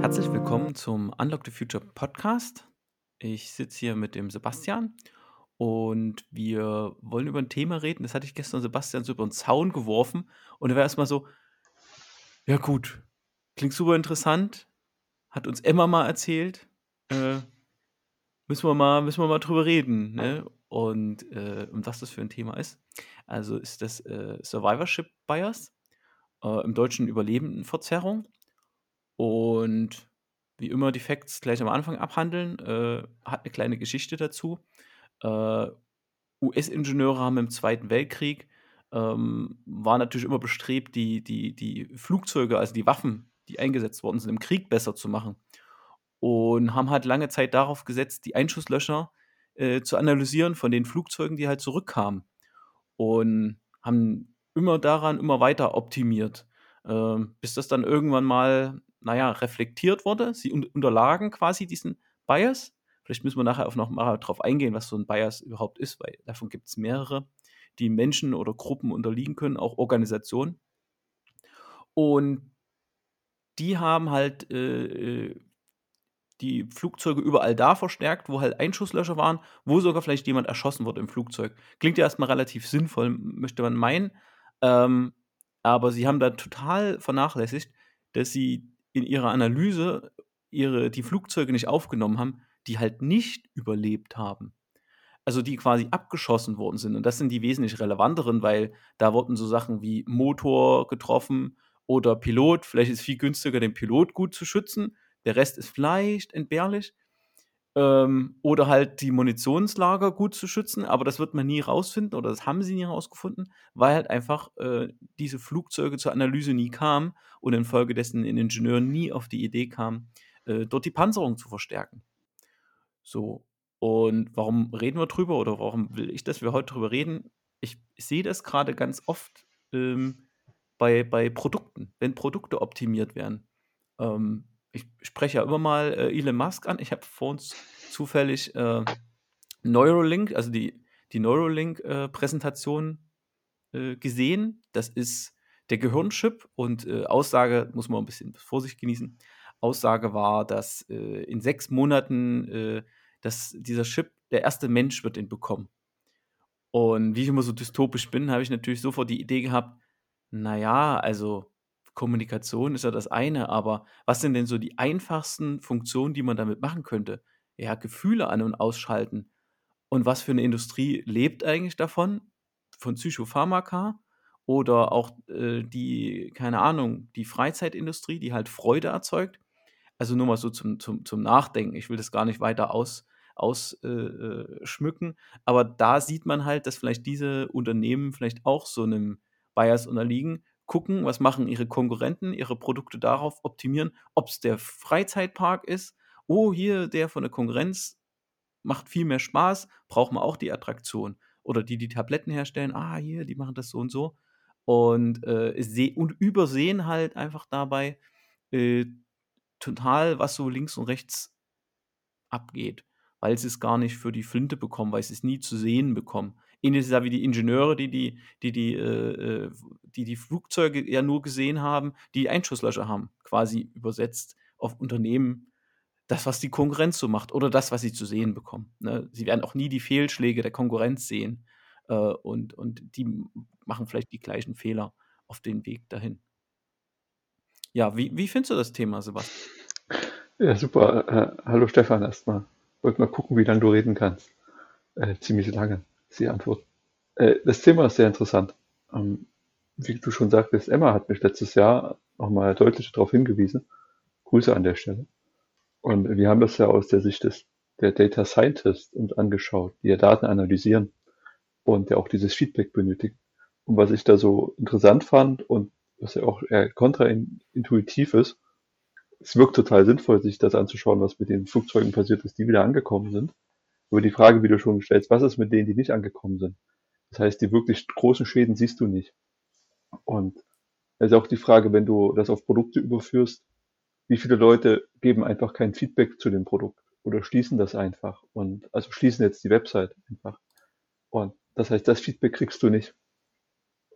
Herzlich willkommen zum Unlock the Future Podcast. Ich sitze hier mit dem Sebastian und wir wollen über ein Thema reden. Das hatte ich gestern Sebastian so über den Zaun geworfen und er war erstmal so, ja gut, klingt super interessant, hat uns Emma mal erzählt, äh, müssen wir mal, müssen wir mal drüber reden, ne? Und äh, um was das für ein Thema ist. Also ist das äh, Survivorship Bias, äh, im Deutschen Überlebendenverzerrung. Und wie immer die Facts gleich am Anfang abhandeln, äh, hat eine kleine Geschichte dazu. Äh, US-Ingenieure haben im Zweiten Weltkrieg ähm, war natürlich immer bestrebt, die, die, die Flugzeuge, also die Waffen, die eingesetzt worden sind, im Krieg besser zu machen. Und haben halt lange Zeit darauf gesetzt, die Einschusslöcher äh, zu analysieren von den Flugzeugen, die halt zurückkamen. Und haben immer daran immer weiter optimiert, äh, bis das dann irgendwann mal, naja, reflektiert wurde. Sie un unterlagen quasi diesen Bias. Vielleicht müssen wir nachher auch noch mal drauf eingehen, was so ein Bias überhaupt ist, weil davon gibt es mehrere, die Menschen oder Gruppen unterliegen können, auch Organisationen. Und die haben halt äh, äh die Flugzeuge überall da verstärkt, wo halt Einschusslöcher waren, wo sogar vielleicht jemand erschossen wurde im Flugzeug. Klingt ja erstmal relativ sinnvoll, möchte man meinen. Ähm, aber sie haben da total vernachlässigt, dass sie in ihrer Analyse ihre, die Flugzeuge nicht aufgenommen haben, die halt nicht überlebt haben. Also die quasi abgeschossen worden sind. Und das sind die wesentlich relevanteren, weil da wurden so Sachen wie Motor getroffen oder Pilot. Vielleicht ist es viel günstiger, den Pilot gut zu schützen der Rest ist vielleicht entbehrlich. Ähm, oder halt die Munitionslager gut zu schützen, aber das wird man nie rausfinden oder das haben sie nie rausgefunden, weil halt einfach äh, diese Flugzeuge zur Analyse nie kamen und infolgedessen ein Ingenieur nie auf die Idee kam, äh, dort die Panzerung zu verstärken. So, und warum reden wir drüber oder warum will ich, dass wir heute drüber reden? Ich, sehe das gerade ganz oft ähm, bei, bei Produkten, wenn Produkte optimiert werden. Ähm, ich spreche ja immer mal äh, Elon Musk an. Ich habe vor uns zufällig äh, Neuralink, also die, die Neuralink-Präsentation äh, äh, gesehen. Das ist der Gehirnchip und äh, Aussage, muss man ein bisschen Vorsicht genießen. Aussage war, dass äh, in sechs Monaten dass dieser Chip, der erste Mensch wird ihn bekommen. Und wie ich immer so dystopisch bin, habe ich natürlich sofort die Idee gehabt, naja, also Kommunikation ist ja das eine, aber was sind denn so die einfachsten Funktionen, die man damit machen könnte? Ja, Gefühle an und ausschalten. Und was für eine Industrie lebt eigentlich davon? Von Psychopharmaka oder auch äh, die, keine Ahnung, die Freizeitindustrie, die halt Freude erzeugt. Also nur mal so zum, zum, zum Nachdenken. Ich will das gar nicht weiter aus, ausschmücken. Äh, äh aber da sieht man halt, dass vielleicht diese Unternehmen vielleicht auch so einem Bias unterliegen gucken, was machen ihre Konkurrenten, ihre Produkte darauf optimieren, ob es der Freizeitpark ist. Oh, hier der von der Konkurrenz macht viel mehr Spaß, brauchen wir auch die Attraktion. Oder die, die Tabletten herstellen, ah, hier, die machen das so und so. Und, äh, und übersehen halt einfach dabei äh, total, was so links und rechts abgeht, weil sie es gar nicht für die Flinte bekommen, weil sie es nie zu sehen bekommen. Ähnlich ist ja wie die Ingenieure, die die, die, die, äh, äh, die die Flugzeuge ja nur gesehen haben, die Einschusslöcher haben, quasi übersetzt auf Unternehmen, das, was die Konkurrenz so macht oder das, was sie zu sehen bekommen. Ne? Sie werden auch nie die Fehlschläge der Konkurrenz sehen äh, und, und die machen vielleicht die gleichen Fehler auf den Weg dahin. Ja, wie, wie findest du das Thema, Sebastian? Ja, super. Äh, hallo Stefan erstmal. Wollte mal gucken, wie lange du reden kannst. Äh, ziemlich lange die Antwort. Äh, das Thema ist sehr interessant. Ähm, wie du schon sagtest, Emma hat mich letztes Jahr nochmal deutlich darauf hingewiesen. Grüße an der Stelle. Und wir haben das ja aus der Sicht des der Data Scientist uns angeschaut, die ja Daten analysieren und ja auch dieses Feedback benötigen. Und was ich da so interessant fand und was ja auch eher kontraintuitiv ist, es wirkt total sinnvoll, sich das anzuschauen, was mit den Flugzeugen passiert ist, die wieder angekommen sind. Aber die Frage, wie du schon stellst, was ist mit denen, die nicht angekommen sind? Das heißt, die wirklich großen Schäden siehst du nicht. Und es ist auch die Frage, wenn du das auf Produkte überführst, wie viele Leute geben einfach kein Feedback zu dem Produkt oder schließen das einfach und also schließen jetzt die Website einfach. Und das heißt, das Feedback kriegst du nicht.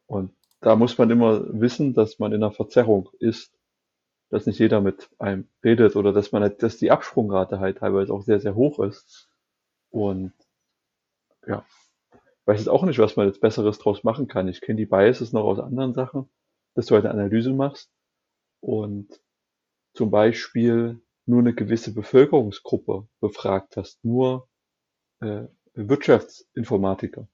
Und da muss man immer wissen, dass man in einer Verzerrung ist, dass nicht jeder mit einem redet oder dass man halt, dass die Absprungrate halt teilweise auch sehr, sehr hoch ist. Und ja, weiß jetzt auch nicht, was man jetzt Besseres draus machen kann. Ich kenne die Biases noch aus anderen Sachen, dass du halt eine Analyse machst und zum Beispiel nur eine gewisse Bevölkerungsgruppe befragt hast, nur äh, Wirtschaftsinformatiker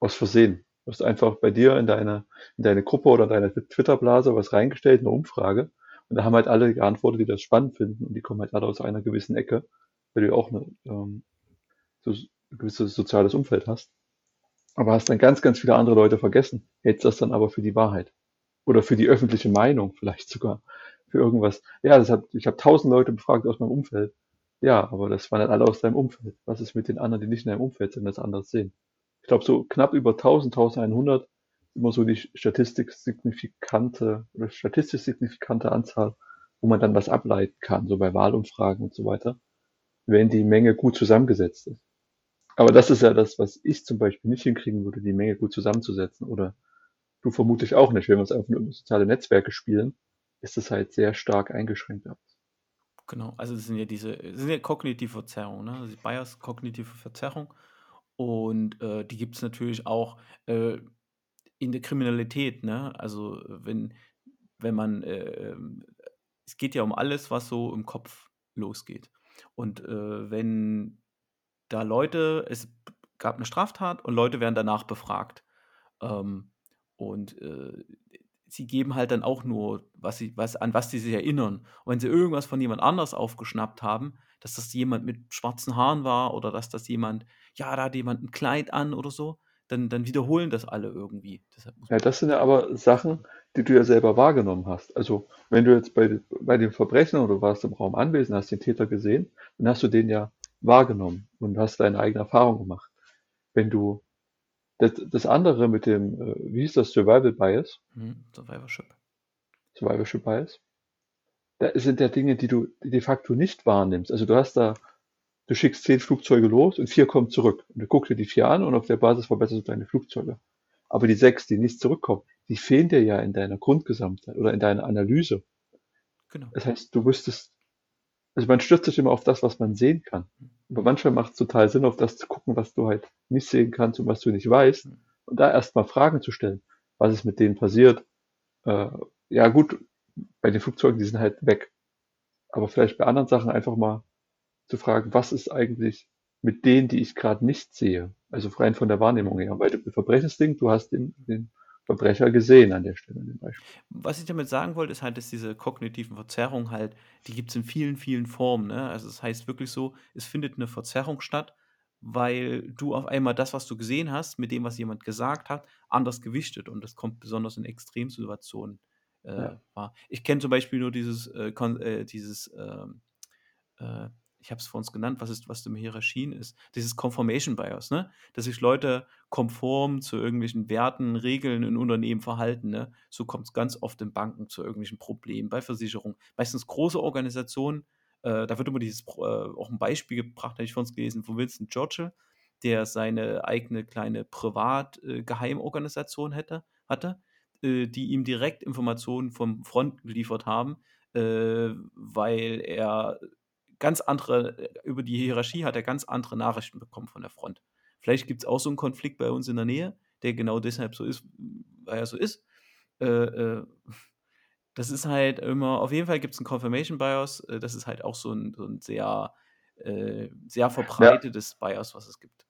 aus Versehen. Du hast einfach bei dir in deine, in deine Gruppe oder deine Twitter-Blase was reingestellt, eine Umfrage. Und da haben halt alle geantwortet, die das spannend finden. Und die kommen halt alle aus einer gewissen Ecke, weil du auch eine, ähm, so ein gewisses soziales Umfeld hast. Aber hast dann ganz, ganz viele andere Leute vergessen. Hältst das dann aber für die Wahrheit. Oder für die öffentliche Meinung vielleicht sogar. Für irgendwas. Ja, das hat, ich habe tausend Leute befragt aus meinem Umfeld. Ja, aber das waren dann alle aus deinem Umfeld. Was ist mit den anderen, die nicht in deinem Umfeld sind, das anders sehen? Ich glaube, so knapp über 1000, 1100 immer so die Statistik signifikante oder statistisch signifikante Anzahl, wo man dann was ableiten kann, so bei Wahlumfragen und so weiter, wenn die Menge gut zusammengesetzt ist. Aber das ist ja das, was ich zum Beispiel nicht hinkriegen würde, die Menge gut zusammenzusetzen. Oder du vermutlich auch nicht. Wenn wir uns einfach nur soziale Netzwerke spielen, ist es halt sehr stark eingeschränkt. Genau, also das sind ja diese, das sind ja kognitive Verzerrungen, ne? Also Bias, kognitive Verzerrung. Und äh, die gibt es natürlich auch äh, in der Kriminalität, ne? Also wenn, wenn man, äh, es geht ja um alles, was so im Kopf losgeht. Und äh, wenn da Leute, es gab eine Straftat und Leute werden danach befragt. Ähm, und äh, sie geben halt dann auch nur, was sie, was, an was sie sich erinnern. Und wenn sie irgendwas von jemand anders aufgeschnappt haben, dass das jemand mit schwarzen Haaren war oder dass das jemand, ja, da hat jemand ein Kleid an oder so, dann, dann wiederholen das alle irgendwie. ja, das sind ja aber Sachen, die du ja selber wahrgenommen hast. Also wenn du jetzt bei, bei dem Verbrechen oder du warst im Raum anwesend, hast den Täter gesehen, dann hast du den ja wahrgenommen und hast deine eigene Erfahrung gemacht. Wenn du das, das andere mit dem, äh, wie hieß das, Survival Bias? Mhm, Survivorship. Survivorship Bias. Da sind ja Dinge, die du de facto nicht wahrnimmst. Also du hast da, du schickst zehn Flugzeuge los und vier kommen zurück. Und du guckst dir die vier an und auf der Basis verbesserst du deine Flugzeuge. Aber die sechs, die nicht zurückkommen, die fehlen dir ja in deiner Grundgesamtheit oder in deiner Analyse. Genau. Das heißt, du wüsstest also man stürzt sich immer auf das, was man sehen kann. Aber manchmal macht es total Sinn, auf das zu gucken, was du halt nicht sehen kannst und was du nicht weißt. Und da erstmal Fragen zu stellen. Was ist mit denen passiert? Äh, ja gut, bei den Flugzeugen, die sind halt weg. Aber vielleicht bei anderen Sachen einfach mal zu fragen, was ist eigentlich mit denen, die ich gerade nicht sehe? Also rein von der Wahrnehmung her. Weil du Verbrechensding, du hast den, den Verbrecher gesehen an der Stelle. Was ich damit sagen wollte, ist halt, dass diese kognitiven Verzerrungen halt, die gibt es in vielen, vielen Formen. Ne? Also das heißt wirklich so, es findet eine Verzerrung statt, weil du auf einmal das, was du gesehen hast, mit dem, was jemand gesagt hat, anders gewichtet. Und das kommt besonders in Extremsituationen äh, ja. wahr. Ich kenne zum Beispiel nur dieses, äh, äh, dieses ähm, äh, ich habe es vor uns genannt, was ist, was mit Hierarchien ist, dieses Confirmation Bias, ne? Dass sich Leute konform zu irgendwelchen Werten, Regeln in Unternehmen verhalten, ne? So kommt es ganz oft in Banken zu irgendwelchen Problemen, bei Versicherungen. Meistens große Organisationen, äh, da wird immer dieses, äh, auch ein Beispiel gebracht, habe ich vor uns gelesen, von Winston Churchill, der seine eigene kleine Privat-Geheimorganisation äh, hatte, äh, die ihm direkt Informationen vom Front geliefert haben, äh, weil er ganz andere, äh, über die Hierarchie hat er ganz andere Nachrichten bekommen von der Front. Vielleicht gibt es auch so einen Konflikt bei uns in der Nähe, der genau deshalb so ist, weil er so ist. Äh, äh, das ist halt immer, auf jeden Fall gibt es einen Confirmation Bias, äh, das ist halt auch so ein, so ein sehr, sehr verbreitetes ja. Bias, was es gibt.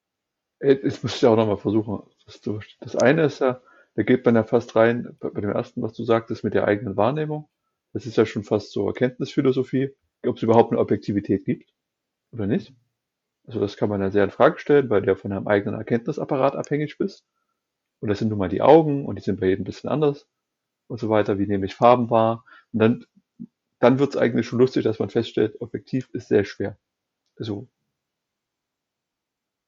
Ich muss ja auch nochmal versuchen, das Das eine ist ja, da geht man ja fast rein, bei dem ersten, was du sagtest, mit der eigenen Wahrnehmung. Das ist ja schon fast so Erkenntnisphilosophie ob es überhaupt eine Objektivität gibt oder nicht. Also das kann man dann sehr in Frage stellen, weil du ja von deinem eigenen Erkenntnisapparat abhängig bist. Und das sind nun mal die Augen und die sind bei jedem ein bisschen anders und so weiter. Wie nehme ich Farben wahr? Und dann, dann wird es eigentlich schon lustig, dass man feststellt, objektiv ist sehr schwer. Also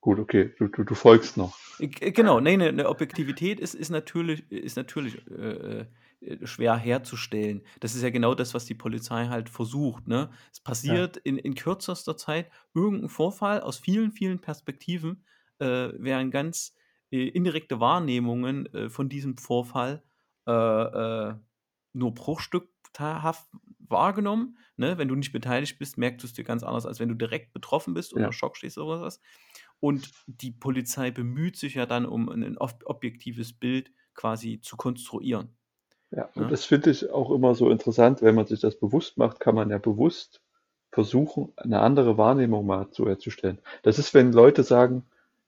Gut, okay, du, du, du folgst noch. Genau, nee, eine, eine Objektivität ist, ist natürlich, ist natürlich äh, äh, schwer herzustellen. Das ist ja genau das, was die Polizei halt versucht. Ne? Es passiert ja. in, in kürzester Zeit irgendein Vorfall aus vielen, vielen Perspektiven, äh, werden ganz äh, indirekte Wahrnehmungen äh, von diesem Vorfall äh, äh, nur bruchstückhaft wahrgenommen. Ne? Wenn du nicht beteiligt bist, merkst du es dir ganz anders, als wenn du direkt betroffen bist oder Ja. Schock stehst oder was. Und die Polizei bemüht sich ja dann, um ein ob objektives Bild quasi zu konstruieren. Ja, und Ne? das finde ich auch immer so interessant, wenn man sich das bewusst macht, kann man ja bewusst versuchen, eine andere Wahrnehmung mal zu herzustellen. Das ist, wenn Leute sagen,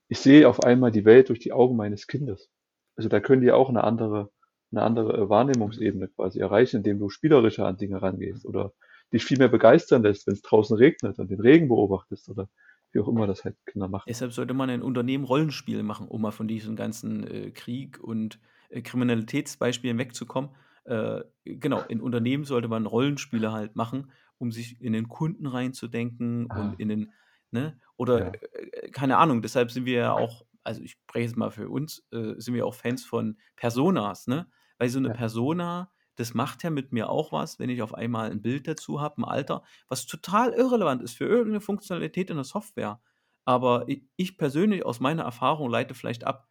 ich sehe auf einmal die Welt durch die Augen meines Kindes. Also da können die auch eine andere, eine andere äh, Wahrnehmungsebene quasi erreichen, indem du spielerischer an Dinge rangehst oder dich viel mehr begeistern lässt, wenn es draußen regnet und den Regen beobachtest oder wie auch immer das halt Kinder machen. Deshalb sollte man in Unternehmen Rollenspiele machen, um mal von diesen ganzen äh, Krieg und äh, Kriminalitätsbeispielen wegzukommen. Äh, genau, in Unternehmen sollte man Rollenspiele halt machen, um sich in den Kunden reinzudenken Ah. und in den, ne? Oder Ja. äh, keine Ahnung, deshalb sind wir ja auch, also ich spreche jetzt mal für uns, äh, sind wir auch Fans von Personas, ne? Weil so eine Ja. Persona, das macht ja mit mir auch was, wenn ich auf einmal ein Bild dazu habe, ein Alter, was total irrelevant ist für irgendeine Funktionalität in der Software. Aber ich persönlich aus meiner Erfahrung leite vielleicht ab,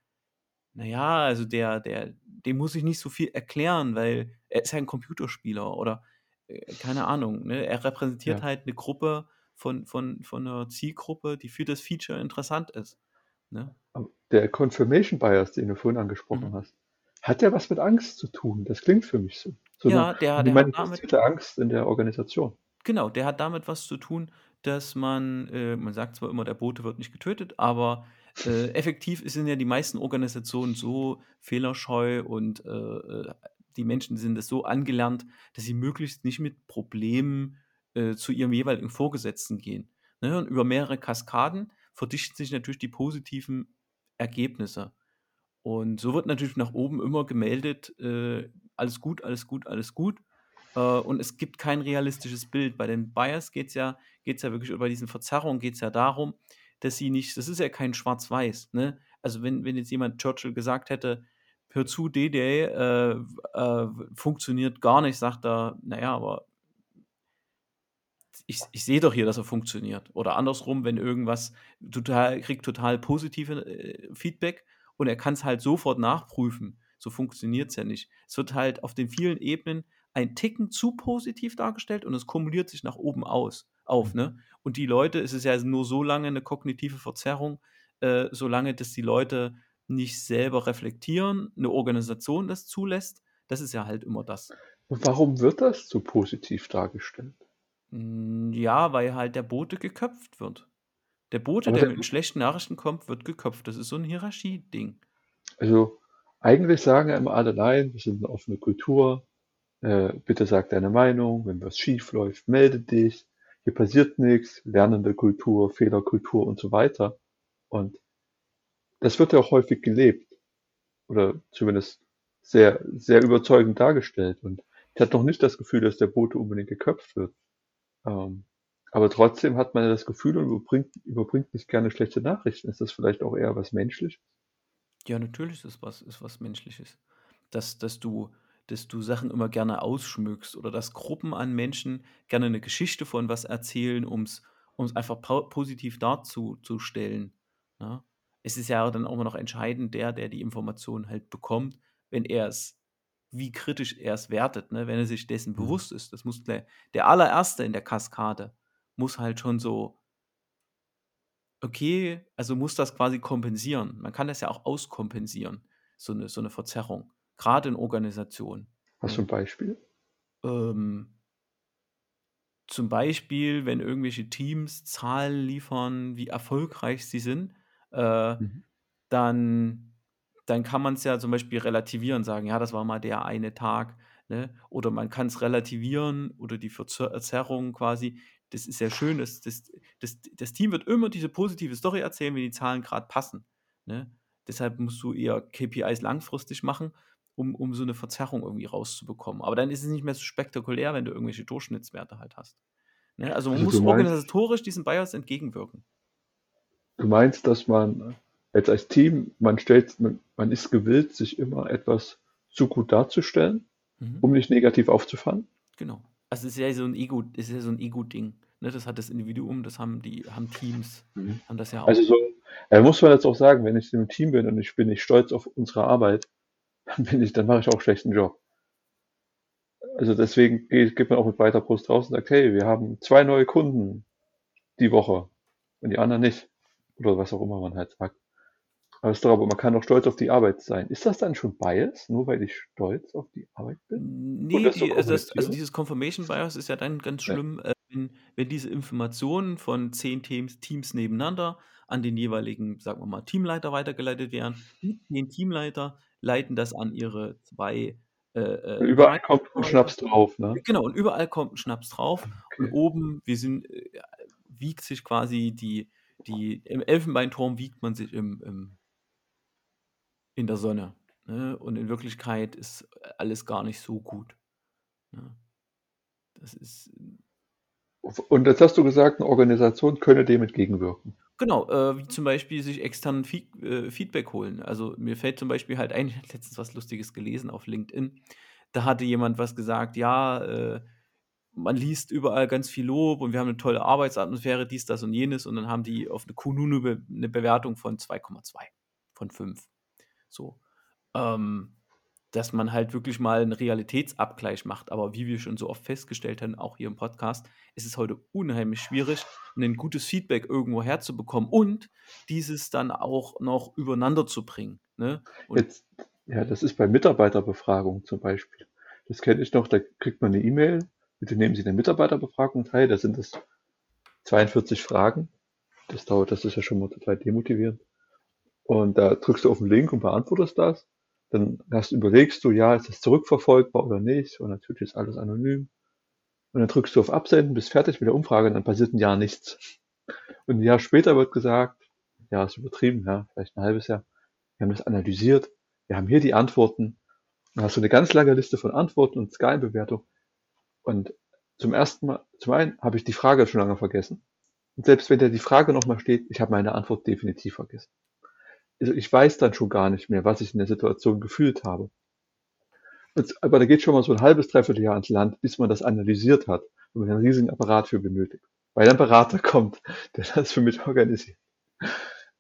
na ja, also der der dem muss ich nicht so viel erklären, weil er ist ja 'n Computerspieler oder, äh, keine Ahnung, ne? Er repräsentiert Ja. halt 'ne Gruppe von von von 'ner Zielgruppe, die für das Feature interessant ist, ne? Der Confirmation Bias, den du vorhin angesprochen Mhm. hast, hat ja was mit Angst zu tun. Das klingt für mich so. So Ja, der 'ne der hat damit manifestierte Angst in der Organisation. Genau, der hat damit was zu tun, dass man äh, man sagt zwar immer, der Bote wird nicht getötet, aber, äh, effektiv sind ja die meisten Organisationen so fehlerscheu und, äh, äh, die Menschen sind es so angelernt, dass sie möglichst nicht mit Problemen, äh, zu ihrem jeweiligen Vorgesetzten gehen, ne? Und über mehrere Kaskaden verdichten sich natürlich die positiven Ergebnisse. Und so wird natürlich nach oben immer gemeldet, äh, alles gut, alles gut, alles gut. Äh, und es gibt kein realistisches Bild. Bei den Bias geht's ja geht's ja wirklich oder bei diesen Verzerrungen geht's ja darum, dass sie nicht das ist ja kein Schwarz-Weiß, ne? Also, wenn wenn jetzt jemand Churchill gesagt hätte: „Hör zu, D-Day, äh, äh, funktioniert gar nicht“, sagt er: „Na ja, aber“ „ich ich sehe doch hier, dass er funktioniert.“ Oder andersrum, wenn irgendwas total kriegt total positive, äh, Feedback und er kann's halt sofort nachprüfen. So funktioniert's ja nicht. Es wird halt auf den vielen Ebenen ein Ticken zu positiv dargestellt und es kumuliert sich nach oben aus auf, Mhm. ne? Und die Leute es ist ja nur so lange 'ne kognitive Verzerrung, äh, solange dass die Leute nicht selber reflektieren, 'ne Organisation das zulässt. Das ist ja halt immer das. Und warum wird das so positiv dargestellt? Hm, ja, weil halt der Bote geköpft wird. Der Bote, der der mit schlechten Nachrichten kommt, wird geköpft. Das ist so 'n Hierarchieding. Also, eigentlich sagen ja immer alle: „Nein, wir sind 'ne offene Kultur. Äh, bitte sag deine Meinung. Wenn was schief läuft, melde dich. Hier passiert nix. Lernende Kultur, Fehlerkultur“ und so weiter. Und das wird ja auch häufig gelebt oder zumindest sehr sehr überzeugend dargestellt. Und ich hatte noch nicht das Gefühl, dass der Bote unbedingt geköpft wird. Ähm, aber trotzdem hat man ja das Gefühl und überbringt überbringt nicht gerne schlechte Nachrichten. Ist das vielleicht auch eher was Menschliches? Ja, natürlich ist was ist was Menschliches. Dass dass du dass du Sachen immer gerne ausschmückst oder dass Gruppen an Menschen gerne 'ne Geschichte von was erzählen, um's um's einfach positiv darzu zu stellen, ne? Es ist ja dann auch immer noch entscheidend der, der die Information halt bekommt, wenn er's wie kritisch er's wertet, ne? Wenn er sich dessen Mhm. bewusst ist. Das muss der der Allererste in der Kaskade muss halt schon so okay, also muss das quasi kompensieren. Man kann das ja auch auskompensieren, so 'ne so 'ne Verzerrung, grade in Organisationen, Hast du ne? 'n Beispiel? Ähm zum Beispiel, wenn irgendwelche Teams Zahlen liefern, wie erfolgreich sie sind, äh, Mhm. dann dann kann man's ja zum Beispiel relativieren, sagen: „Ja, das war mal der eine Tag“, ne? Oder man kann's relativieren oder die Verzer Zerrung quasi. Das ist ja schön, das das das das Team wird immer diese positive Story erzählen, wenn die Zahlen grad passen, ne? Deshalb musst du eher KPIs langfristig machen, um um so 'ne Verzerrung irgendwie rauszubekommen. Aber dann ist es nicht mehr so spektakulär, wenn du irgendwelche Durchschnittswerte halt hast, ne? Also, man Also, muss meinst organisatorisch diesem Bias entgegenwirken. du meinst, dass man jetzt als Team man stellt man man ist gewillt, sich immer etwas zu gut darzustellen, Mhm. um nicht negativ aufzufallen? Genau. Also, es ist ja so 'n Ego es ist ja so 'n Ego-Ding, ne? Das hat das Individuum, das haben die haben Teams Mhm. haben das ja Also, auch. so Ja, muss man jetzt auch sagen, wenn ich im Team bin und ich bin nicht stolz auf unsere Arbeit, dann bin ich, dann mache ich auch einen schlechten Job. Also deswegen geht, geht man auch mit weiter Brust raus und sagt, hey, wir haben zwei neue Kunden die Woche und die anderen nicht. Oder was auch immer man halt sagt. Aber, ist doch, aber man kann doch stolz auf die Arbeit sein. Ist das dann schon Bias, nur weil ich stolz auf die Arbeit bin? Nee, die, also, das, also, dieses Confirmation Bias ist ja dann ganz schlimm, ja. äh, wenn, wenn, diese Informationen von zehn Teams, Teams nebeneinander an den jeweiligen, sagen wir mal, Teamleiter weitergeleitet werden. Die zehn Teamleiter leiten das an ihre zwei äh, äh überall kommt ein Schnaps drauf, ne? Genau, und überall kommt ein Schnaps drauf. Okay. Und oben, wir sind, äh, wiegt sich quasi die, die, im Elfenbeinturm wiegt man sich im, im in der Sonne. Ne? Und in Wirklichkeit ist alles gar nicht so gut. Ne? Das ist. Und jetzt hast du gesagt, eine Organisation könne dem entgegenwirken. Genau, äh, wie zum Beispiel sich externen Feed, äh, Feedback holen. Also mir fällt zum Beispiel halt ein, ich habe letztens was Lustiges gelesen auf LinkedIn. Da hatte jemand was gesagt, ja, äh, man liest überall ganz viel Lob und wir haben eine tolle Arbeitsatmosphäre, dies, das und jenes. Und dann haben die auf eine Kununu eine Bewertung von 2,2 von 5. So. Ähm, dass man halt wirklich mal einen Realitätsabgleich macht. Aber wie wir schon so oft festgestellt haben, auch hier im Podcast, ist es heute unheimlich schwierig, ein gutes Feedback irgendwo herzubekommen und dieses dann auch noch übereinander zu bringen. Ne? Jetzt, ja, das ist bei Mitarbeiterbefragungen zum Beispiel. Das kenne ich noch, da kriegt man eine E-Mail, bitte nehmen Sie eine Mitarbeiterbefragung teil, da sind es 42 Fragen. Das dauert, das ist ja schon mal total demotivierend. Und da drückst du auf den Link und beantwortest das. Dann hast, überlegst du, ja, ist das zurückverfolgbar oder nicht? Und natürlich ist alles anonym. Und dann drückst du auf Absenden, bist fertig mit der Umfrage und dann passiert ein Jahr nichts. Und ein Jahr später wird gesagt, ja, ist übertrieben, ja, vielleicht ein halbes Jahr. Wir haben das analysiert. Wir haben hier die Antworten. Dann hast du eine ganz lange Liste von Antworten und Sky-Bewertung. Und zum ersten Mal, zum einen habe ich die Frage schon lange vergessen. Und selbst wenn da die Frage nochmal steht, ich habe meine Antwort definitiv vergessen ich weiß dann schon gar nicht mehr, was ich in der Situation gefühlt habe. Aber da geht schon mal so ein halbes, dreiviertel Jahr ins Land, bis man das analysiert hat und man einen riesigen Apparat für benötigt. Weil ein Berater kommt, der das für mich organisiert.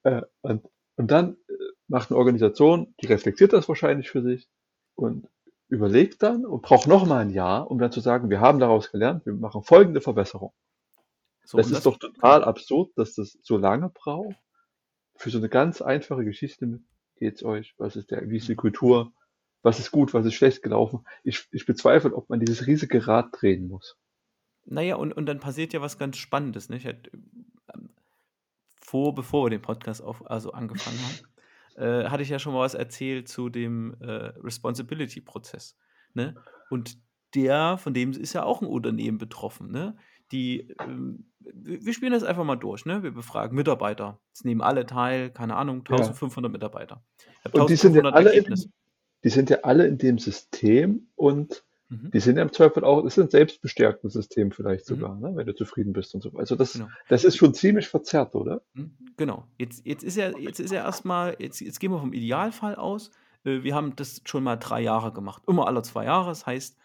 Äh, und, und dann äh, macht eine Organisation, die reflektiert das wahrscheinlich für sich und überlegt dann und braucht noch mal ein Jahr, um dann zu sagen, wir haben daraus gelernt, wir machen folgende Verbesserung. So, das ist das doch total absurd, dass das so lange braucht für so eine ganz einfache Geschichte geht's euch? Was ist der, wie ist die Kultur? Was ist gut, was ist schlecht gelaufen? Ich, ich bezweifle, ob man dieses riesige Rad drehen muss. Naja, und, und dann passiert ja was ganz Spannendes, nicht? Ähm, vor, bevor wir den Podcast auf, also angefangen haben, äh, hatte ich ja schon mal was erzählt zu dem äh, Responsibility-Prozess. Ne? Und der, von dem ist ja auch ein Unternehmen betroffen. Ne? Die, ähm, wir spielen das einfach mal durch, ne? Wir befragen Mitarbeiter. Es nehmen alle teil, keine Ahnung, 1500 ja. Mitarbeiter. Und die sind, ja alle in, die sind ja alle in dem System und mhm. die sind ja im Zweifel auch, das ist ein selbstbestärktes System vielleicht mhm. sogar, mhm. ne? wenn du zufrieden bist und so. Also das, genau. das ist schon ziemlich verzerrt, oder? Mhm. Genau. Jetzt, jetzt ist ja, jetzt ist ja erstmal, jetzt, jetzt gehen wir vom Idealfall aus. Äh, wir haben das schon mal drei Jahre gemacht. Immer alle zwei Jahre. Das heißt,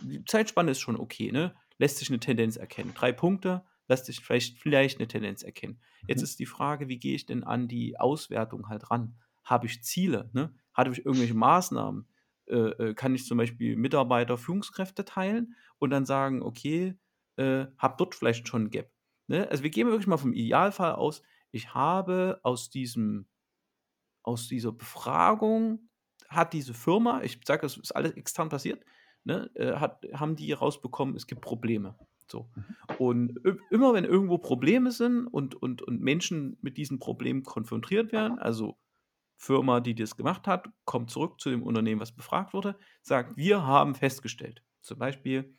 die Zeitspanne ist schon okay, ne? Lässt sich eine Tendenz erkennen. Drei Punkte lässt sich vielleicht, vielleicht eine Tendenz erkennen. Jetzt mhm. ist die Frage, wie gehe ich denn an die Auswertung halt ran? Habe ich Ziele? Ne? Habe ich irgendwelche Maßnahmen? Äh, äh, kann ich zum Beispiel Mitarbeiter, Führungskräfte teilen und dann sagen, okay, äh, habe dort vielleicht schon ein Gap. Ne? Also wir gehen wirklich mal vom Idealfall aus. Ich habe aus diesem, aus dieser Befragung hat diese Firma, ich sage, das ist alles extern passiert, ne, äh, hat, haben die rausbekommen, es gibt Probleme. So. Mhm. Und immer wenn irgendwo Probleme sind und, und, und Menschen mit diesen Problemen konfrontiert werden, also Firma, die das gemacht hat, kommt zurück zu dem Unternehmen, was befragt wurde, sagt, wir haben festgestellt, zum Beispiel,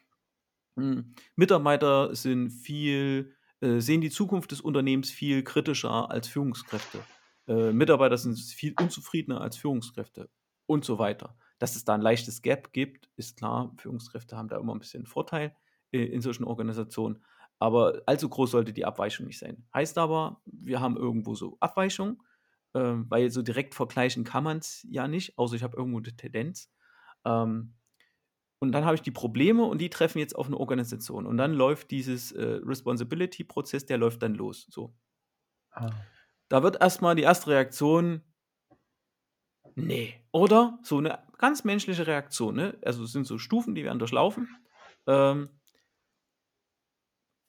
mh, hm, Mitarbeiter sind viel, äh, sehen die Zukunft des Unternehmens viel kritischer als Führungskräfte. Äh, Mitarbeiter sind viel unzufriedener als Führungskräfte und so weiter. Dass es da ein leichtes Gap gibt, ist klar. Führungskräfte haben da immer ein bisschen Vorteil äh, in solchen Organisationen. Aber allzu groß sollte die Abweichung nicht sein. Heißt aber, wir haben irgendwo so Abweichungen, äh, weil so direkt vergleichen kann man es ja nicht, außer ich habe irgendwo eine Tendenz. Ähm, und dann habe ich die Probleme und die treffen jetzt auf eine Organisation. Und dann läuft dieses äh, Responsibility-Prozess, der läuft dann los. So. Ah. Da wird erstmal die erste Reaktion, nee, oder? So eine ganz menschliche Reaktion, ne? Also es sind so Stufen, die werden durchlaufen. Ähm,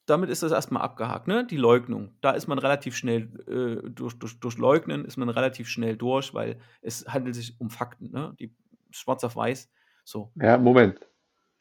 damit ist das erstmal abgehakt, ne? Die Leugnung. Da ist man relativ schnell, äh, durch, durch, durch Leugnen ist man relativ schnell durch, weil es handelt sich um Fakten, ne? Die schwarz auf weiß. So. Ja, Moment.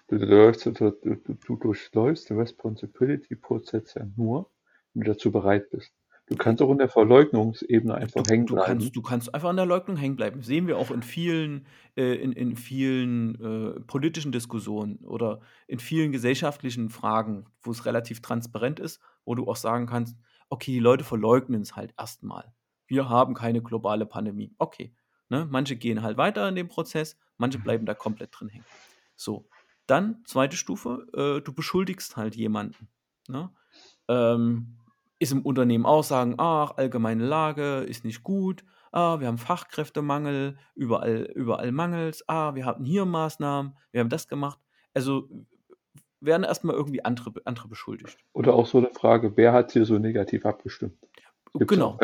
Du, du, du, du, du durchläufst den Responsibility-Prozess ja nur, wenn du dazu bereit bist. Du kannst auch in der Verleugnungsebene einfach Du, hängen du, bleiben. kannst, du kannst einfach an der Leugnung hängen bleiben. Sehen wir auch in vielen, äh, in, in vielen äh, politischen Diskussionen oder in vielen gesellschaftlichen Fragen, wo es relativ transparent ist, wo du auch sagen kannst, okay, die Leute verleugnen es halt erstmal. Wir haben keine globale Pandemie. Okay. Ne? Manche gehen halt weiter in dem Prozess, manche bleiben da komplett drin hängen. So. Dann, zweite Stufe, äh, du beschuldigst halt jemanden. Ne? Ähm, ist im Unternehmen auch sagen, ach, allgemeine Lage ist nicht gut, ah, wir haben Fachkräftemangel, überall, überall Mangels, ah, wir hatten hier Maßnahmen, wir haben das gemacht. Also werden erstmal irgendwie andere, andere beschuldigt. Oder auch so eine Frage, wer hat hier so negativ abgestimmt? Gibt's genau.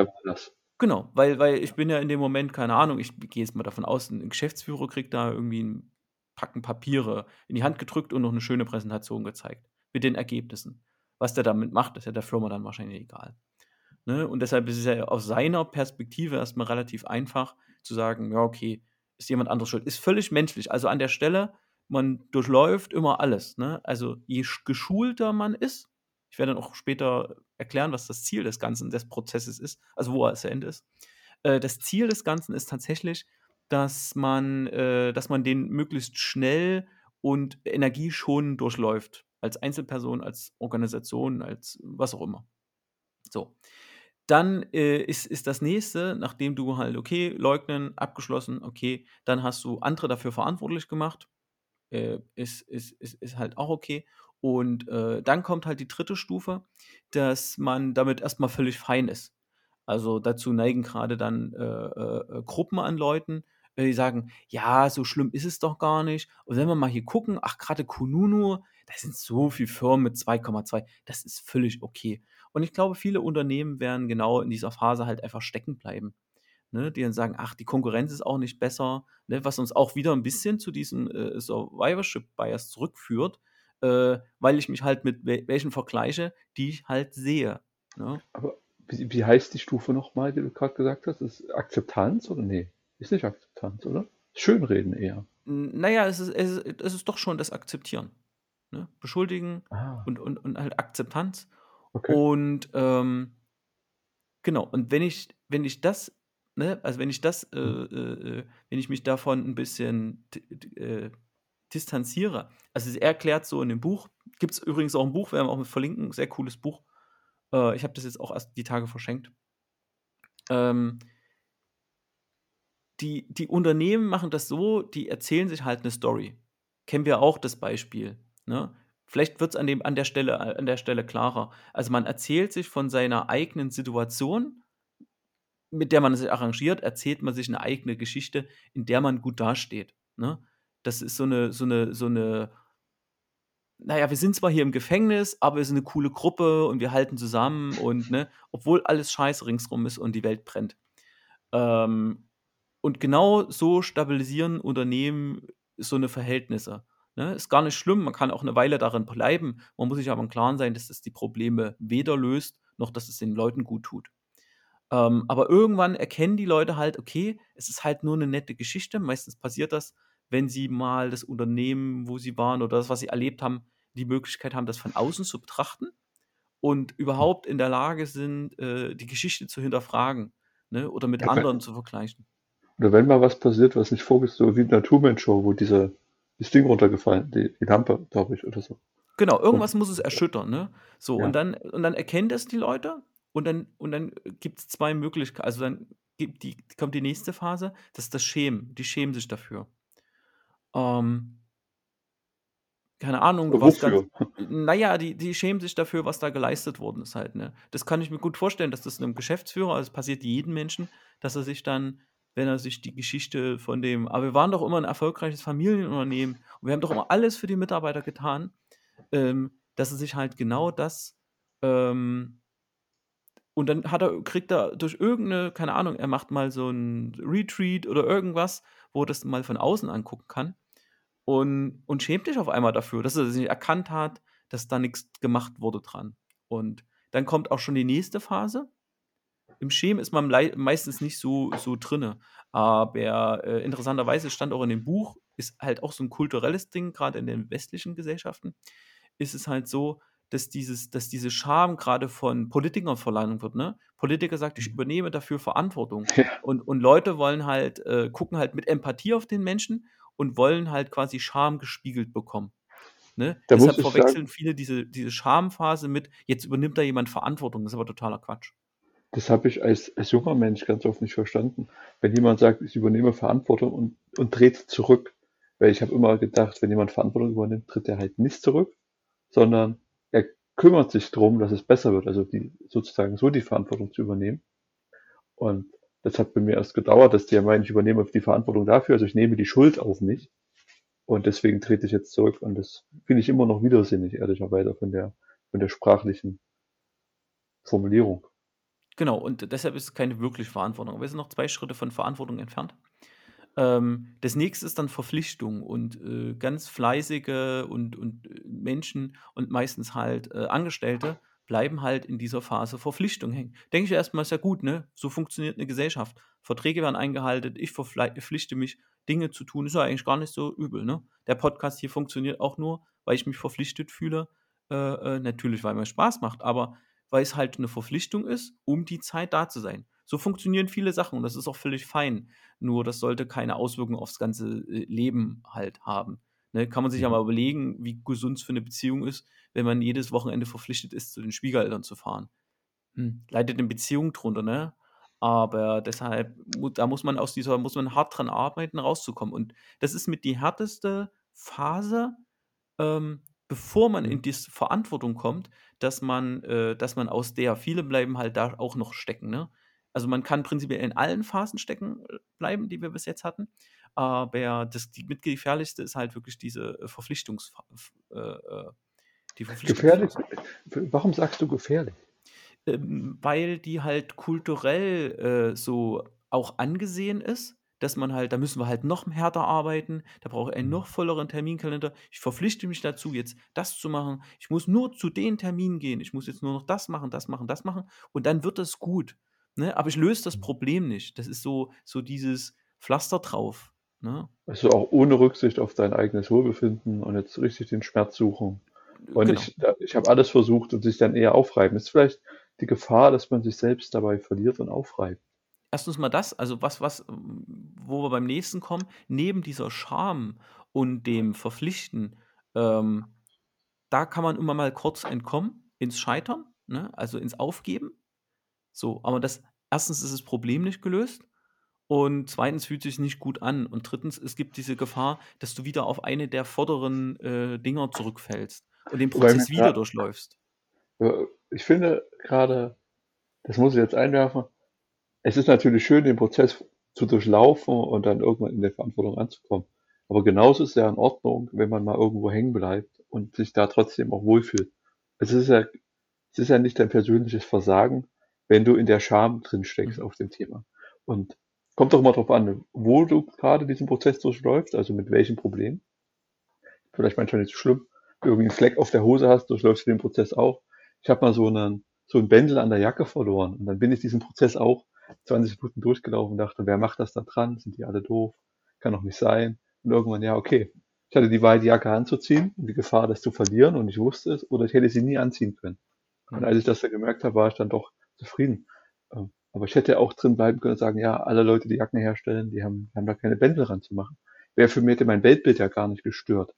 Genau, weil, weil ich bin ja in dem Moment, keine Ahnung, ich gehe jetzt mal davon aus, ein Geschäftsführer kriegt da irgendwie ein Packen Papiere in die Hand gedrückt und noch eine schöne Präsentation gezeigt mit den Ergebnissen. Was der damit macht, ist ja der Firma dann wahrscheinlich egal. Ne? Und deshalb ist es ja aus seiner Perspektive erstmal relativ einfach zu sagen, ja, okay, ist jemand anderes schuld. Ist völlig menschlich. Also an der Stelle, man durchläuft immer alles. Ne? Also je geschulter man ist, ich werde dann auch später erklären, was das Ziel des Ganzen, des Prozesses ist, also wo er zu Ende ist. Äh, das Ziel des Ganzen ist tatsächlich, dass man, äh, dass man den möglichst schnell und energieschonend durchläuft. Als Einzelperson, als Organisation, als was auch immer. So. Dann äh, ist, ist das nächste, nachdem du halt, okay, leugnen, abgeschlossen, okay, dann hast du andere dafür verantwortlich gemacht. Äh, ist, ist, ist, ist halt auch okay. Und äh, dann kommt halt die dritte Stufe, dass man damit erstmal völlig fein ist. Also dazu neigen gerade dann äh, äh, äh Gruppen an Leuten, die sagen, ja, so schlimm ist es doch gar nicht. Und wenn wir mal hier gucken, ach, gerade Kununu, da sind so viele Firmen mit 2,2, das ist völlig okay. Und ich glaube, viele Unternehmen werden genau in dieser Phase halt einfach stecken bleiben. Ne, die dann sagen, ach, die Konkurrenz ist auch nicht besser, ne, was uns auch wieder ein bisschen zu diesem äh, Survivorship-Bias zurückführt, äh, weil ich mich halt mit wel welchen vergleiche, die ich halt sehe. Ne? Aber wie, wie heißt die Stufe nochmal, die du gerade gesagt hast? Ist Akzeptanz oder nee? Ist nicht Akzeptanz, oder? Schönreden eher. Naja, es ist, es ist, es ist doch schon das Akzeptieren. Ne? Beschuldigen Ah, und, und, und halt Akzeptanz. okay. Und ähm, genau, und wenn ich, wenn ich das, ne, also wenn ich das, äh, Hm. äh, äh, wenn ich mich davon ein bisschen äh, distanziere, also er erklärt so in dem Buch, gibt es übrigens auch ein Buch, werden wir auch mit verlinken, sehr cooles Buch. Äh, ich habe das jetzt auch erst die Tage verschenkt. Ähm, die, die Unternehmen machen das so, die erzählen sich halt eine Story. Kennen wir auch das Beispiel. Ne? Vielleicht wird es an, an, der Stelle, an der Stelle klarer. Also man erzählt sich von seiner eigenen Situation, mit der man sich arrangiert, erzählt man sich eine eigene Geschichte, in der man gut dasteht. Ne? Das ist so eine, so eine, so eine, naja, wir sind zwar hier im Gefängnis, aber wir sind eine coole Gruppe und wir halten zusammen und, ne, obwohl alles scheiße ringsrum ist und die Welt brennt. Ähm, und genau so stabilisieren Unternehmen so eine Verhältnisse. Ne? Ist gar nicht schlimm, man kann auch eine Weile darin bleiben. Man muss sich aber im Klaren sein, dass das die Probleme weder löst, noch dass es den Leuten gut tut. Ähm, aber irgendwann erkennen die Leute halt, okay, es ist halt nur eine nette Geschichte. Meistens passiert das, wenn sie mal das Unternehmen, wo sie waren oder das, was sie erlebt haben, die Möglichkeit haben, das von außen zu betrachten und überhaupt in der Lage sind, äh, die Geschichte zu hinterfragen ne? oder mit Ja, anderen zu vergleichen. oder wenn mal was passiert, was nicht vorgesehen so wie in der Truman-Show, wo diese, das Ding runtergefallen, die, die Lampe, glaube ich, oder so. Genau, Und irgendwas muss es erschüttern, ne? So, und ja, dann, und dann erkennen das die Leute und dann, und dann gibt es zwei Möglichkeiten. Also dann gibt die, kommt die nächste Phase, das ist das Schämen. Die schämen sich dafür. Ähm, keine Ahnung, was wofür? Naja, die, die schämen sich dafür, was da geleistet worden ist halt, ne? Das kann ich mir gut vorstellen, dass das einem Geschäftsführer, also es passiert jedem Menschen, dass er sich dann, wenn er sich die Geschichte von dem, aber wir waren doch immer ein erfolgreiches Familienunternehmen und wir haben doch immer alles für die Mitarbeiter getan, ähm, dass er sich halt genau das, ähm, Und dann er kriegt er durch irgendeine keine Ahnung, er macht mal so ein Retreat oder irgendwas, wo er das mal von außen angucken kann und und schämt sich auf einmal dafür, dass er das nicht erkannt hat, dass da nichts gemacht wurde dran. Und dann kommt auch schon die nächste Phase. Im Schämen ist man meistens nicht so so drinne, aber, äh, interessanterweise stand auch in dem Buch ist halt auch so ein kulturelles Ding, gerade in den westlichen Gesellschaften, ist es halt so, dass dieses dass diese Scham gerade von Politikern verlangt wird, ne? Politiker sagt: „Ich mhm. übernehme dafür Verantwortung.“ Ja. Und und Leute wollen halt äh, gucken halt mit Empathie auf den Menschen und wollen halt quasi Scham gespiegelt bekommen, ne? Da Deshalb verwechseln sagen viele diese diese Schamphase mit: „Jetzt übernimmt da jemand Verantwortung.“ Das ist aber totaler Quatsch. Das habe ich als als junger Mensch ganz oft nicht verstanden. Wenn jemand sagt: „Ich übernehme Verantwortung“ und und dreht zurück. Weil ich habe immer gedacht, wenn jemand Verantwortung übernimmt, tritt er halt nicht zurück, sondern er kümmert sich drum, dass es besser wird, also die sozusagen so die Verantwortung zu übernehmen. Und das hat bei mir erst gedauert, dass die ja meinen, ich übernehme die Verantwortung dafür, also ich nehme die Schuld auf mich. Und deswegen trete ich jetzt zurück. Und das finde ich immer noch widersinnig, ehrlicherweise, von der, von der sprachlichen Formulierung. Genau, und deshalb ist es keine wirkliche Verantwortung. Wir sind noch zwei Schritte von Verantwortung entfernt. Ähm, das nächste ist dann Verpflichtung und äh, ganz fleißige und, und äh, Menschen und meistens halt äh, Angestellte bleiben halt in dieser Phase Verpflichtung hängen. Denke ich erstmal, ist ja gut, ne? So funktioniert eine Gesellschaft. Verträge werden eingehalten, ich verpflichte mich, Dinge zu tun, ist ja eigentlich gar nicht so übel, ne? Der Podcast hier funktioniert auch nur, weil ich mich verpflichtet fühle. Äh, äh, natürlich, weil mir Spaß macht, aber weil es halt eine Verpflichtung ist, um die Zeit da zu sein. So funktionieren viele Sachen und das ist auch völlig fein. Nur das sollte keine Auswirkungen aufs ganze äh, Leben halt haben. Ne, kann man sich ja mhm. mal überlegen, wie gesund es für eine Beziehung ist, wenn man jedes Wochenende verpflichtet ist, zu den Schwiegereltern zu fahren. Hm, leidet eine Beziehung drunter, ne? Aber deshalb, da muss man aus dieser, muss man hart dran arbeiten, rauszukommen. Und das ist mit die härteste Phase, ähm, bevor man in mhm. diese Verantwortung kommt, dass man, äh, dass man aus der, viele bleiben halt da auch noch stecken, ne? Also man kann prinzipiell in allen Phasen stecken äh, bleiben, die wir bis jetzt hatten. Aber das, die mitgefährlichste ist halt wirklich diese äh, Verpflichtungs äh, äh, die Gefährlich? Warum sagst du gefährlich? Ähm, weil die halt kulturell äh, so auch angesehen ist, dass man halt, da müssen wir halt noch härter arbeiten, da brauche ich einen mhm. noch volleren Terminkalender. Ich verpflichte mich dazu, jetzt das zu machen. Ich muss nur zu den Terminen gehen. Ich muss jetzt nur noch das machen, das machen, das machen. Und dann wird es gut. Ne? Aber ich löse das mhm. Problem nicht. Das ist so, so dieses Pflaster drauf. Ne? Also auch ohne Rücksicht auf dein eigenes Wohlbefinden und jetzt richtig den Schmerz suchen. Und genau. ich, ich habe alles versucht und sich dann eher aufreiben. Ist vielleicht die Gefahr, dass man sich selbst dabei verliert und aufreibt. Erstens mal das, also was, was, wo wir beim nächsten kommen, neben dieser Scham und dem Verpflichten, ähm, da kann man immer mal kurz entkommen ins Scheitern, ne? also ins Aufgeben. So, aber das erstens ist das Problem nicht gelöst und zweitens fühlt sich nicht gut an und drittens, es gibt diese Gefahr, dass du wieder auf eine der vorderen, äh, Dinger zurückfällst und den Prozess wieder durchläufst. ich finde gerade, das muss ich jetzt einwerfen, es ist natürlich schön, den Prozess zu durchlaufen und dann irgendwann in der Verantwortung anzukommen. Aber genauso ist es ja in Ordnung, wenn man mal irgendwo hängen bleibt und sich da trotzdem auch wohlfühlt. Es ist ja, es ist ja nicht dein persönliches Versagen, wenn du in der Scham drin steckst mhm. auf dem Thema. Und kommt doch mal drauf an, wo du gerade diesen Prozess durchläufst, also mit welchem Problem. Vielleicht manchmal nicht so schlimm. Irgendwie einen Fleck auf der Hose hast, durchläufst du den Prozess auch. Ich habe mal so einen, so ein Bändel an der Jacke verloren und dann bin ich diesen Prozess auch 20 Minuten durchgelaufen und dachte, wer macht das da dran? Sind die alle doof? Kann doch nicht sein. Und irgendwann, ja, okay. Ich hatte die Wahl, die Jacke anzuziehen und die Gefahr, das zu verlieren und ich wusste es, oder ich hätte sie nie anziehen können. Und als ich das dann gemerkt habe, war ich dann doch zufrieden. Ähm, aber ich hätte auch drin bleiben können und sagen, ja, alle Leute, die Jacken herstellen, die haben, haben da keine Bändel ranzumachen. Wäre für mich hätte mein Weltbild ja gar nicht gestört.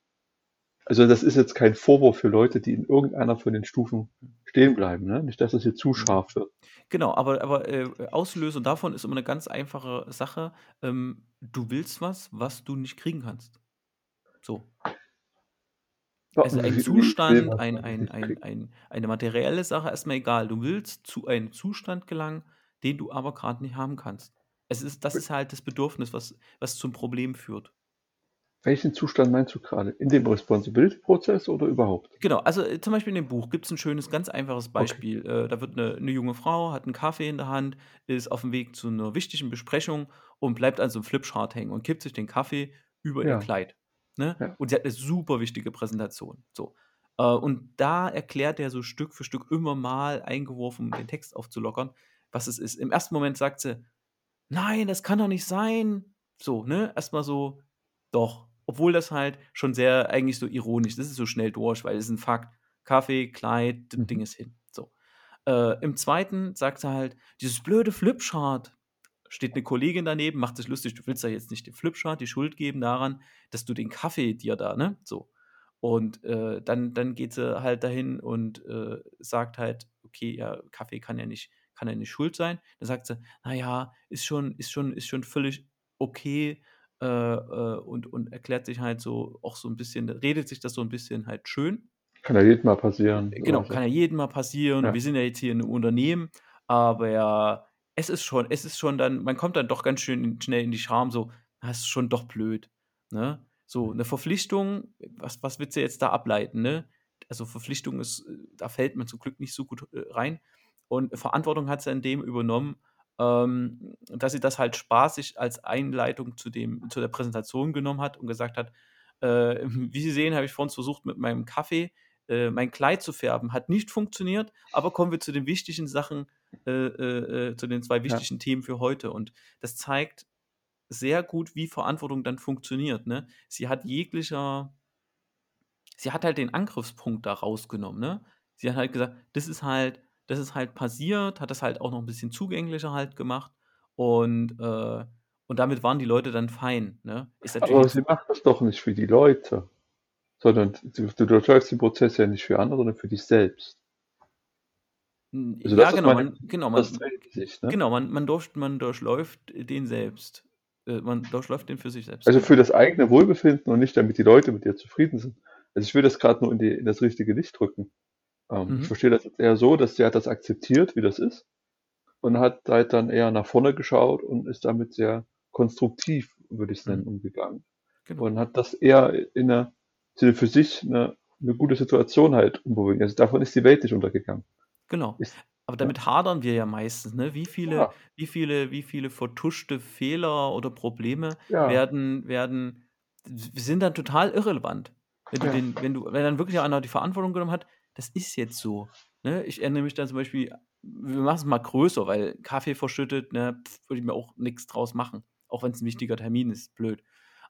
Also das ist jetzt kein Vorwurf für Leute, die in irgendeiner von den Stufen stehen bleiben. Ne? Nicht, dass das hier zu mhm. scharf wird. Genau, aber, aber äh, Auslöser davon ist immer eine ganz einfache Sache. Ähm, du willst was, was du nicht kriegen kannst. So. Also ein Zustand, ein, ein, ein, eine materielle Sache, erstmal egal. Du willst zu einem Zustand gelangen, den du aber gerade nicht haben kannst. Es ist, das ist halt das Bedürfnis, was, was zum Problem führt. Welchen Zustand meinst du gerade? In dem Responsibility-Prozess oder überhaupt? Genau, also äh, zum Beispiel in dem Buch gibt es ein schönes, ganz einfaches Okay. Beispiel. Äh, da wird eine, eine junge Frau, hat einen Kaffee in der Hand, ist auf dem Weg zu einer wichtigen Besprechung und bleibt an so einem Flipchart hängen und kippt sich den Kaffee über ihr Ja, Kleid. Ne? ja. Und sie hat eine super wichtige Präsentation. So. Äh, und da erklärt er so Stück für Stück immer mal eingeworfen, um den Text aufzulockern, was es ist. Im ersten Moment sagt sie, nein, das kann doch nicht sein. So, ne? Erstmal so, doch. Obwohl das halt schon sehr eigentlich so ironisch, das ist so schnell durch, weil es ist ein Fakt. Kaffee, Kleid, das Ding Mhm. ist hin. So. Äh, Im zweiten sagt sie halt, dieses blöde Flipchart. Steht eine Kollegin daneben, macht sich lustig, du willst ja jetzt nicht dem Flipchart die Schuld geben daran, dass du den Kaffee dir da, ne? So. Und äh, dann, dann geht sie halt dahin und äh, sagt halt, okay, ja, Kaffee kann ja nicht, kann ja nicht schuld sein. Dann sagt sie, naja, ist schon, ist schon, ist schon völlig okay äh, äh, und, und erklärt sich halt so auch so ein bisschen, redet sich das so ein bisschen halt schön. Kann ja jedem mal passieren. So Genau, kann ja jedem mal passieren. Ja. Wir sind ja jetzt hier in einem Unternehmen, aber ja, es ist schon, es ist schon dann, man kommt dann doch ganz schön schnell in die Scham, so, das ist schon doch blöd. Ne? So, eine Verpflichtung, was, was willst du jetzt da ableiten, ne? Also Verpflichtung ist, äh, da fällt man zum Glück nicht so gut äh, rein. Und Verantwortung hat sie in dem übernommen, ähm, dass sie das halt spaßig als Einleitung zu, dem, zu der Präsentation genommen hat und gesagt hat, äh, wie Sie sehen, habe ich vorhin versucht, mit meinem Kaffee äh, mein Kleid zu färben. Hat nicht funktioniert, aber kommen wir zu den wichtigen Sachen, äh, äh, äh, zu den zwei Ja. wichtigen Themen für heute. Und das zeigt sehr gut, wie Verantwortung dann funktioniert. Ne? Sie hat jeglicher, sie hat halt den Angriffspunkt da rausgenommen. Ne? Sie hat halt gesagt, das ist halt, das ist halt passiert, hat das halt auch noch ein bisschen zugänglicher halt gemacht und, äh, und damit waren die Leute dann fein. Ne? Aber sie macht das doch nicht für die Leute, sondern du, du durchläufst den Prozess ja nicht für andere, sondern für dich selbst. Also ja, genau, meine, man, genau, man, Sicht, ne? genau, man, man, durch, man durchläuft den selbst. Äh, man durchläuft den für sich selbst, Also für das eigene Wohlbefinden und nicht damit die Leute mit dir zufrieden sind. Also ich will das gerade nur in, die, in das richtige Licht drücken. Ähm, ich Mhm. verstehe das jetzt eher so, dass sie hat das akzeptiert, wie das ist und hat halt dann eher nach vorne geschaut und ist damit sehr konstruktiv, würde ich es nennen, Mhm. umgegangen. Genau. Und hat das eher in einer, für sich eine, eine gute Situation halt umbewogen. Also davon ist die Welt nicht untergegangen. Genau. Ist, Aber ja. damit hadern wir ja meistens, ne? Wie viele, Ja, wie viele, wie viele vertuschte Fehler oder Probleme ja, werden, werden, sind dann total irrelevant. Wenn du den, wenn du, wenn dann wirklich einer die Verantwortung genommen hat, das ist jetzt so. Ne? Ich erinnere mich dann zum Beispiel, wir machen es mal größer, weil Kaffee verschüttet, ne, würde ich mir auch nichts draus machen. Auch wenn es ein wichtiger Termin ist, blöd.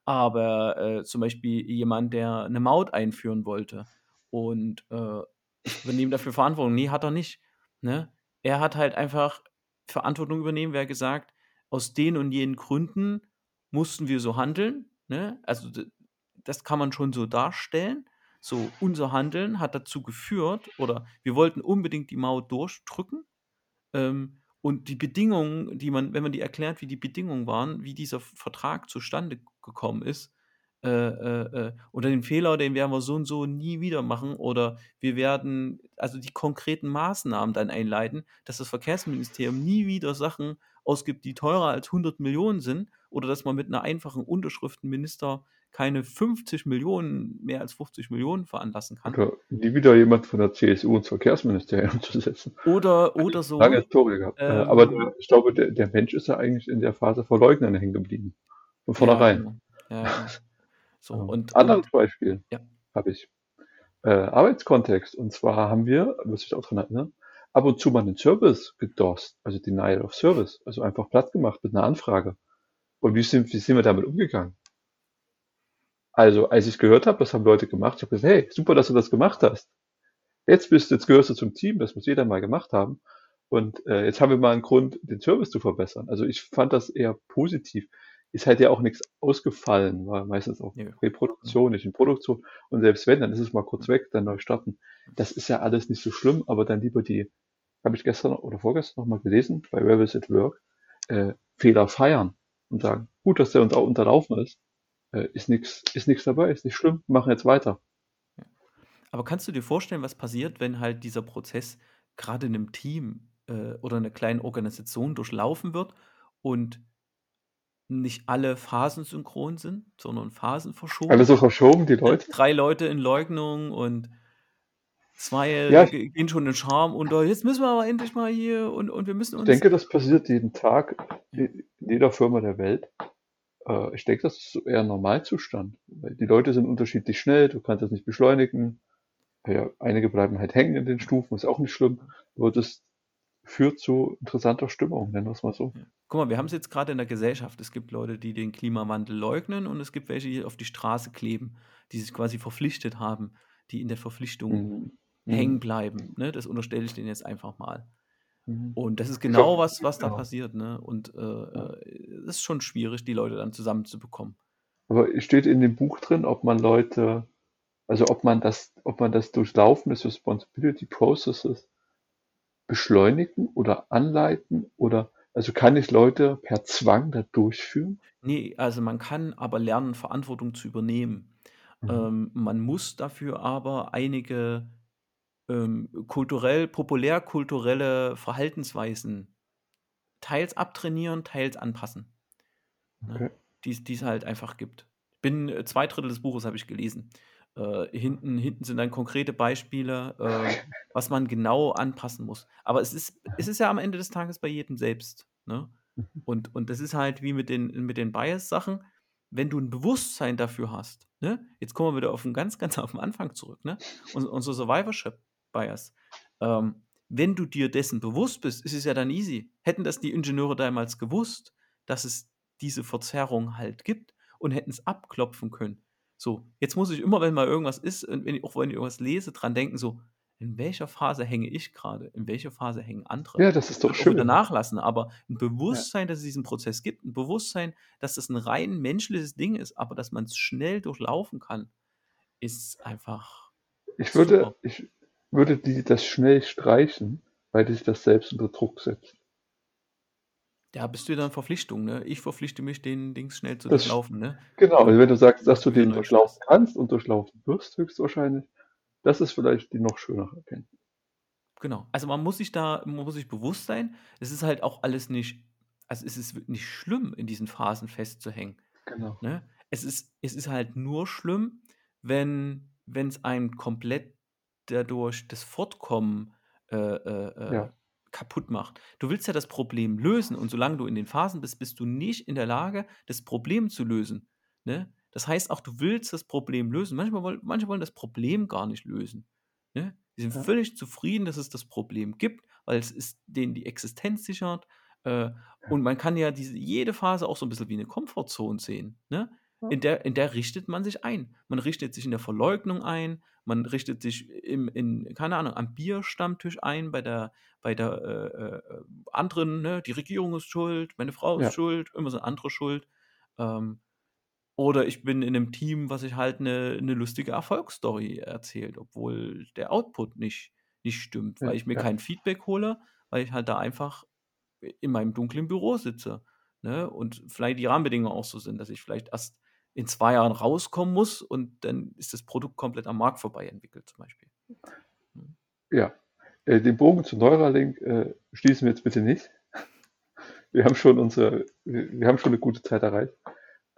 Aber äh, zum Beispiel jemand, der eine Maut einführen wollte und äh, ich übernehme dafür Verantwortung. Nee, hat er nicht. Ne? Er hat halt einfach Verantwortung übernehmen, wer gesagt, aus den und jenen Gründen mussten wir so handeln. Ne? Also das kann man schon so darstellen. So, unser Handeln hat dazu geführt, oder wir wollten unbedingt die Maut durchdrücken. Ähm, und die Bedingungen, die man, wenn man die erklärt, wie die Bedingungen waren, wie dieser Vertrag zustande gekommen ist, äh, äh, äh, oder den Fehler, den werden wir so und so nie wieder machen, oder wir werden also die konkreten Maßnahmen dann einleiten, dass das Verkehrsministerium nie wieder Sachen ausgibt, die teurer als 100 Millionen sind, oder dass man mit einer einfachen Unterschriftenminister keine 50 Millionen, mehr als 50 Millionen veranlassen kann. Oder nie wieder jemand von der CSU ins Verkehrsministerium zu setzen. Oder, oder so, lange Historie gehabt. Äh, aber ähm, der, ich glaube, der, der Mensch ist ja eigentlich in der Phase vor Leugnern hängen geblieben. Von ja, vornherein. Ja, genau. So, Ähm, und, anderes und, Beispiel ja. habe ich. Äh, Arbeitskontext. Und zwar haben wir, muss ich auch dran erinnern, ab und zu mal einen Service gedost, also Denial of Service, also einfach platt gemacht mit einer Anfrage. Und wie sind, wie sind wir damit umgegangen? Also, als ich gehört habe, das haben Leute gemacht, ich habe gesagt, hey, super, dass du das gemacht hast. Jetzt bist, jetzt gehörst du zum Team, das muss jeder mal gemacht haben. Und äh, jetzt haben wir mal einen Grund, den Service zu verbessern. Also ich fand das eher positiv. Ist halt ja auch nichts ausgefallen, war meistens auch Nö. Reproduktion, nicht in Produktion. Und selbst wenn, dann ist es mal kurz weg, dann neu starten. Das ist ja alles nicht so schlimm, aber dann lieber die, habe ich gestern oder vorgestern noch mal gelesen, bei Rebels at Work, äh, Fehler feiern und sagen, gut, dass der uns auch unterlaufen ist, äh, ist nichts ist nichts dabei, ist nicht schlimm, machen jetzt weiter. Aber kannst du dir vorstellen, was passiert, wenn halt dieser Prozess gerade in einem Team äh, oder einer kleinen Organisation durchlaufen wird und nicht alle Phasen synchron sind, sondern Phasen verschoben. Alle so verschoben, die Leute? 3 Leute in Leugnung und 2 Ja, ich gehen schon in Scham unter: „Jetzt müssen wir aber endlich mal hier und und wir müssen ich uns“ denke, das passiert jeden Tag in jeder Firma der Welt. Äh, ich denke, das ist eher 'n Normalzustand, weil die Leute sind unterschiedlich schnell, du kannst das nicht beschleunigen. Ja, einige bleiben halt hängen in den Stufen, ist auch nicht schlimm, aber das führt zu interessanter Stimmung, nennen wir's mal so. Ja. Guck mal, wir haben's jetzt grade in der Gesellschaft. Es gibt Leute, die den Klimawandel leugnen und es gibt welche, die auf die Straße kleben, die sich quasi verpflichtet haben, die in der Verpflichtung Mhm. hängen Mhm. bleiben, ne? Das unterstelle ich denen jetzt einfach mal. Mhm. Und das ist genau was, was da ja. passiert, ne? Und, äh, Ja. äh, es ist schon schwierig, die Leute dann zusammenzubekommen. Aber steht in dem Buch drin, ob man Leute also, ob man das ob man das Durchlaufen des Responsibility Processes beschleunigen oder anleiten oder also, kann ich Leute per Zwang da durchführen? Ne, also, man kann aber lernen, Verantwortung zu übernehmen. Mhm. Ähm, man muss dafür aber einige, ähm, kulturell populärkulturelle Verhaltensweisen teils abtrainieren, teils anpassen, ne? Okay. Die's die's halt einfach gibt. Bin äh, 2 des Buches habe ich gelesen. Äh, hinten hinten sind dann konkrete Beispiele, äh, was man genau anpassen muss. Aber es ist es ist ja am Ende des Tages bei jedem selbst, ne? Mhm. Und und das ist halt wie mit den mit den Bias-Sachen. Wenn du 'n Bewusstsein dafür hast, ne? Jetzt kommen wir wieder auf 'n ganz, ganz auf 'n Anfang zurück, ne? Un unser Survivorship Bias. Ähm, wenn du dir dessen bewusst bist, ist es ja dann easy. Hätten das die Ingenieure damals gewusst, dass es diese Verzerrung halt gibt und hätten's abklopfen können. So, jetzt muss ich immer, wenn mal irgendwas ist und wenn ich auch wenn ich irgendwas lese, dran denken so: „In welcher Phase hänge ich grade? In welcher Phase hängen andere?“ Ja, das ist doch auch wieder schön. nachlassen, aber 'n Ja. Bewusstsein, dass es diesen Prozess gibt, 'n Bewusstsein, dass das 'n rein menschliches Ding ist, aber dass man's schnell durchlaufen kann, ist einfach Ich würde ich würde die das schnell streichen, weil dich das selbst unter Druck setzt. Ja, bist du in Verpflichtung, ne? Ich verpflichte mich, den Dings schnell zu Das durchlaufen, ne? genau, Und also, wenn du sagst, dass du den durchlaufen kannst und durchlaufen wirst höchstwahrscheinlich, das ist vielleicht die noch schönere Erkenntnis. Genau. Also, man muss sich da man muss sich bewusst sein, es ist halt auch alles nicht also, es ist nicht schlimm, in diesen Phasen festzuhängen, Genau. ne? Es ist es ist halt nur schlimm, wenn wenn's einem komplett dadurch das Fortkommen, äh, äh, äh, Ja. kaputt macht. Du willst ja das Problem lösen und solange du in den Phasen bist, bist du nicht in der Lage, das Problem zu lösen, ne? Das heißt auch, du willst das Problem lösen. Manchmal wollen manche wollen das Problem gar nicht lösen, ne? Die sind Ja. völlig zufrieden, dass es das Problem gibt, weil es ist denen die Existenz sichert, äh, Ja. und man kann ja diese jede Phase auch so 'n bisschen wie 'ne Comfortzone sehen, ne? In der in der richtet man sich ein. Man richtet sich in der Verleugnung ein, man richtet sich im in keine Ahnung, am Bierstammtisch ein bei der bei der, äh, äh, anderen, ne? Die Regierung ist schuld, meine Frau ist Ja. schuld, immer sind andere schuld. Ähm, oder ich bin in 'nem Team, was sich halt 'ne 'ne lustige Erfolgsstory erzählt, obwohl der Output nicht nicht stimmt, weil ich mir ja. kein Feedback hole, weil ich halt da einfach in meinem dunklen Büro sitze, ne? Und vielleicht die Rahmenbedingungen auch so sind, dass ich vielleicht erst in 2 Jahren rauskommen muss und dann ist das Produkt komplett am Markt vorbei entwickelt zum Beispiel. Mhm. Ja. Äh, den Bogen zu Neuralink, äh, schließen wir jetzt bitte nicht. Wir haben schon unsere wir haben schon 'ne gute Zeit erreicht.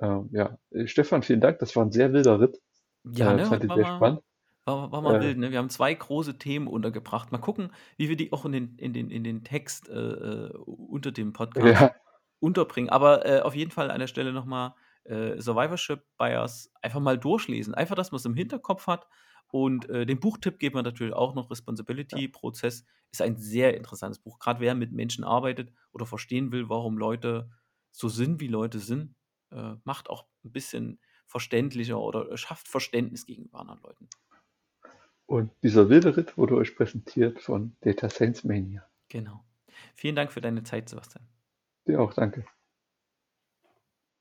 Ähm, ja, äh, Stefan, vielen Dank. Das war 'n sehr wilder Ritt. Ja, Äh, ne, fand heute ich war sehr mal spannend. war war mal Äh wild, ne? Wir haben 2 große Themen untergebracht. Mal gucken, wie wir die auch in den in den in den Text, äh, äh, unter dem Podcast Ja. unterbringen. Aber, äh, auf jeden Fall an der Stelle noch mal, äh, Survivorship Bias einfach mal durchlesen. Einfach, dass man's im Hinterkopf hat und, äh, den Buchtipp geben wir natürlich auch noch. Responsibility Prozess ist ein sehr interessantes Buch. Grad wer mit Menschen arbeitet oder verstehen will, warum Leute so sind, wie Leute sind, äh, macht auch 'n bisschen verständlicher oder schafft Verständnis gegenüber anderen Leuten. Und dieser wilde Ritt wurde euch präsentiert von Data Science Mania. Genau. Vielen Dank für deine Zeit, Sebastian. Dir auch, danke.